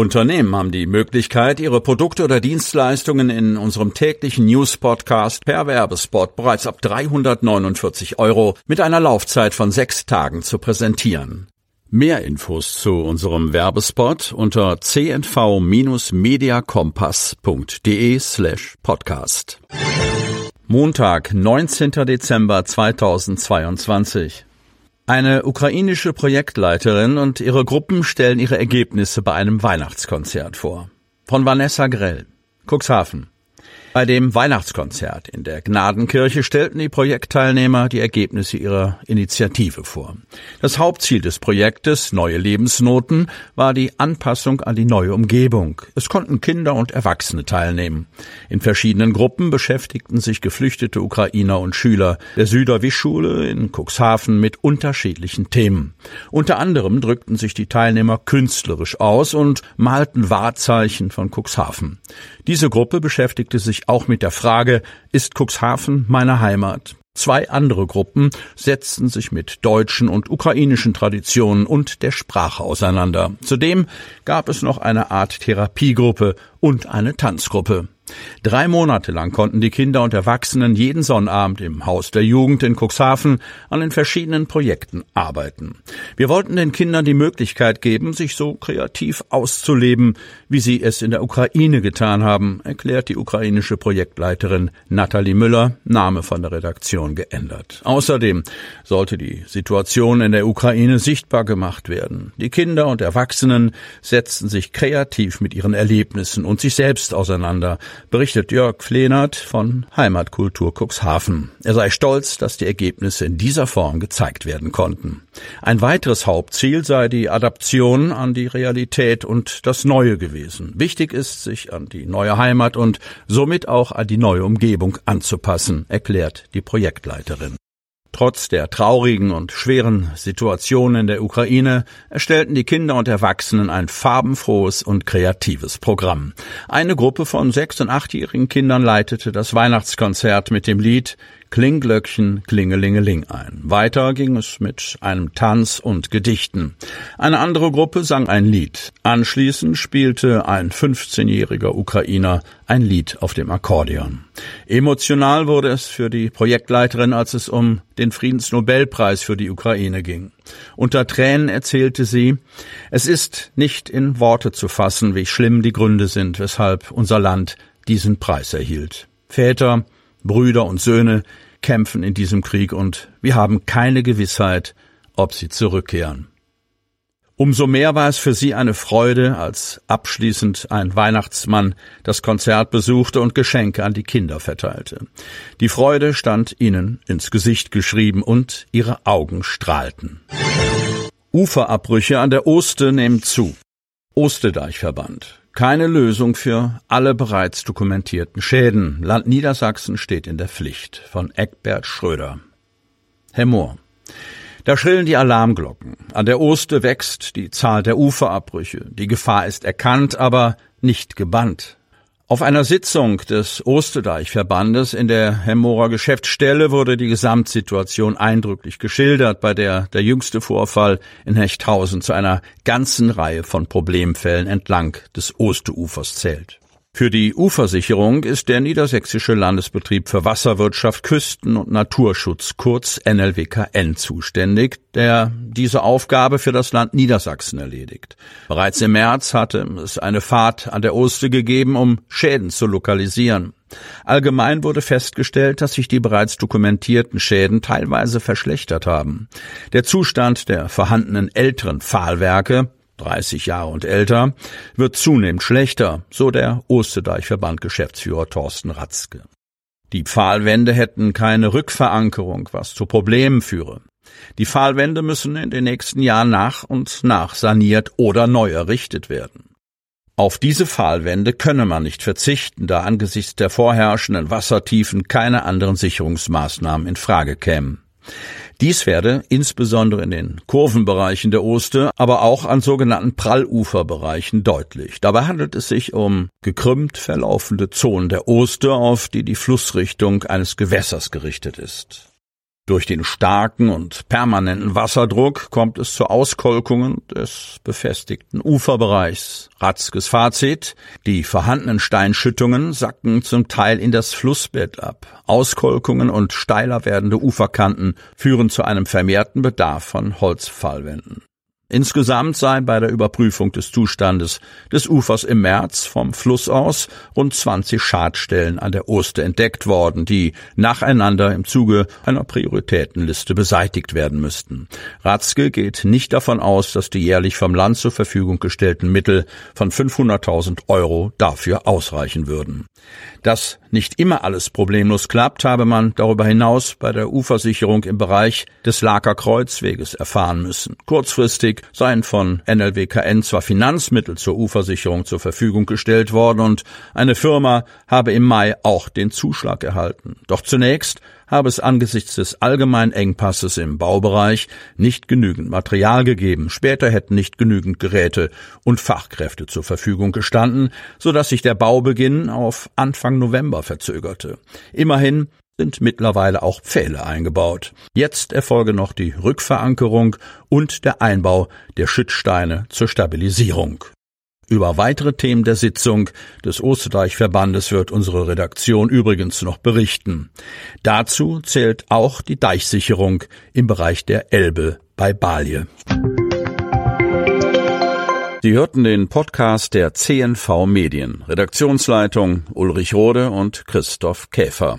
Unternehmen haben die Möglichkeit, ihre Produkte oder Dienstleistungen in unserem täglichen News-Podcast per Werbespot bereits ab 349 Euro mit einer Laufzeit von sechs Tagen zu präsentieren. Mehr Infos zu unserem Werbespot unter cnv-mediacompass.de slash podcast. Montag, 19. Dezember 2022. Eine ukrainische Projektleiterin und ihre Gruppen stellen ihre Ergebnisse bei einem Weihnachtskonzert vor. Von Vanessa Grell, Cuxhaven. Bei dem Weihnachtskonzert in der Gnadenkirche stellten die Projektteilnehmer die Ergebnisse ihrer Initiative vor. Das Hauptziel des Projektes Neue Lebensnoten war die Anpassung an die neue Umgebung. Es konnten Kinder und Erwachsene teilnehmen. In verschiedenen Gruppen beschäftigten sich geflüchtete Ukrainer und Schüler der Süderwischschule in Cuxhaven mit unterschiedlichen Themen. Unter anderem drückten sich die Teilnehmer künstlerisch aus und malten Wahrzeichen von Cuxhaven. Diese Gruppe beschäftigte sich auch mit der Frage, ist Cuxhaven meine Heimat? Zwei andere Gruppen setzten sich mit deutschen und ukrainischen Traditionen und der Sprache auseinander. Zudem gab es noch eine Art Therapiegruppe und eine Tanzgruppe. Drei Monate lang konnten die Kinder und Erwachsenen jeden Sonnabend im Haus der Jugend in Cuxhaven an den verschiedenen Projekten arbeiten. Wir wollten den Kindern die Möglichkeit geben, sich so kreativ auszuleben, wie sie es in der Ukraine getan haben, erklärt die ukrainische Projektleiterin Nathalie Müller, Name von der Redaktion geändert. Außerdem sollte die Situation in der Ukraine sichtbar gemacht werden. Die Kinder und Erwachsenen setzten sich kreativ mit ihren Erlebnissen und sich selbst auseinander, berichtet Jörg Flehnert von Heimatkultur Cuxhaven. Er sei stolz, dass die Ergebnisse in dieser Form gezeigt werden konnten. Ein weiteres Hauptziel sei die Adaption an die Realität und das Neue gewesen. Wichtig ist, sich an die neue Heimat und somit auch an die neue Umgebung anzupassen, erklärt die Projektleiterin. Trotz der traurigen und schweren Situation in der Ukraine erstellten die Kinder und Erwachsenen ein farbenfrohes und kreatives Programm. Eine Gruppe von sechs- und achtjährigen Kindern leitete das Weihnachtskonzert mit dem Lied Klingglöckchen, Klingelingeling ein. Weiter ging es mit einem Tanz und Gedichten. Eine andere Gruppe sang ein Lied. Anschließend spielte ein 15-jähriger Ukrainer ein Lied auf dem Akkordeon. Emotional wurde es für die Projektleiterin, als es um den Friedensnobelpreis für die Ukraine ging. Unter Tränen erzählte sie, es ist nicht in Worte zu fassen, wie schlimm die Gründe sind, weshalb unser Land diesen Preis erhielt. Väter, Brüder und Söhne kämpfen in diesem Krieg und wir haben keine Gewissheit, ob sie zurückkehren. Umso mehr war es für sie eine Freude, als abschließend ein Weihnachtsmann das Konzert besuchte und Geschenke an die Kinder verteilte. Die Freude stand ihnen ins Gesicht geschrieben und ihre Augen strahlten. Uferabbrüche an der Oste nehmen zu. Ostedeichverband. Keine Lösung für alle bereits dokumentierten Schäden. Land Niedersachsen steht in der Pflicht. Von Eckbert Schröder. Herr Mohr. Da schrillen die Alarmglocken. An der Oste wächst die Zahl der Uferabbrüche. Die Gefahr ist erkannt, aber nicht gebannt. Auf einer Sitzung des Ostedeichverbandes in der Hemmorer Geschäftsstelle wurde die Gesamtsituation eindrücklich geschildert, bei der der jüngste Vorfall in Hechthausen zu einer ganzen Reihe von Problemfällen entlang des Osteufers zählt. Für die Ufersicherung ist der Niedersächsische Landesbetrieb für Wasserwirtschaft, Küsten- und Naturschutz, kurz NLWKN, zuständig, der diese Aufgabe für das Land Niedersachsen erledigt. Bereits im März hatte es eine Fahrt an der Oste gegeben, um Schäden zu lokalisieren. Allgemein wurde festgestellt, dass sich die bereits dokumentierten Schäden teilweise verschlechtert haben. Der Zustand der vorhandenen älteren Pfahlwerke 30 Jahre und älter, wird zunehmend schlechter, so der Osterdeich-Verband Geschäftsführer Thorsten Ratzke. Die Pfahlwände hätten keine Rückverankerung, was zu Problemen führe. Die Pfahlwände müssen in den nächsten Jahren nach und nach saniert oder neu errichtet werden. Auf diese Pfahlwände könne man nicht verzichten, da angesichts der vorherrschenden Wassertiefen keine anderen Sicherungsmaßnahmen in Frage kämen. Dies werde insbesondere in den Kurvenbereichen der Oste, aber auch an sogenannten Pralluferbereichen deutlich. Dabei handelt es sich um gekrümmt verlaufende Zonen der Oste, auf die die Flussrichtung eines Gewässers gerichtet ist. Durch den starken und permanenten Wasserdruck kommt es zu Auskolkungen des befestigten Uferbereichs. Ratzkes Fazit. Die vorhandenen Steinschüttungen sacken zum Teil in das Flussbett ab. Auskolkungen und steiler werdende Uferkanten führen zu einem vermehrten Bedarf von Holzfallwänden. Insgesamt seien bei der Überprüfung des Zustandes des Ufers im März vom Fluss aus rund 20 Schadstellen an der Oste entdeckt worden, die nacheinander im Zuge einer Prioritätenliste beseitigt werden müssten. Ratzke geht nicht davon aus, dass die jährlich vom Land zur Verfügung gestellten Mittel von 500.000 Euro dafür ausreichen würden. Dass nicht immer alles problemlos klappt, habe man darüber hinaus bei der Ufersicherung im Bereich des Laker Kreuzweges erfahren müssen. Kurzfristig seien von NLWKN zwar Finanzmittel zur Ufersicherung zur Verfügung gestellt worden und eine Firma habe im Mai auch den Zuschlag erhalten. Doch zunächst habe es angesichts des allgemeinen Engpasses im Baubereich nicht genügend Material gegeben. Später hätten nicht genügend Geräte und Fachkräfte zur Verfügung gestanden, so dass sich der Baubeginn auf Anfang November verzögerte. Immerhin sind mittlerweile auch Pfähle eingebaut. Jetzt erfolge noch die Rückverankerung und der Einbau der Schützsteine zur Stabilisierung. Über weitere Themen der Sitzung des Osterdeichverbandes wird unsere Redaktion übrigens noch berichten. Dazu zählt auch die Deichsicherung im Bereich der Elbe bei Balje. Sie hörten den Podcast der CNV Medien. Redaktionsleitung Ulrich Rode und Christoph Käfer.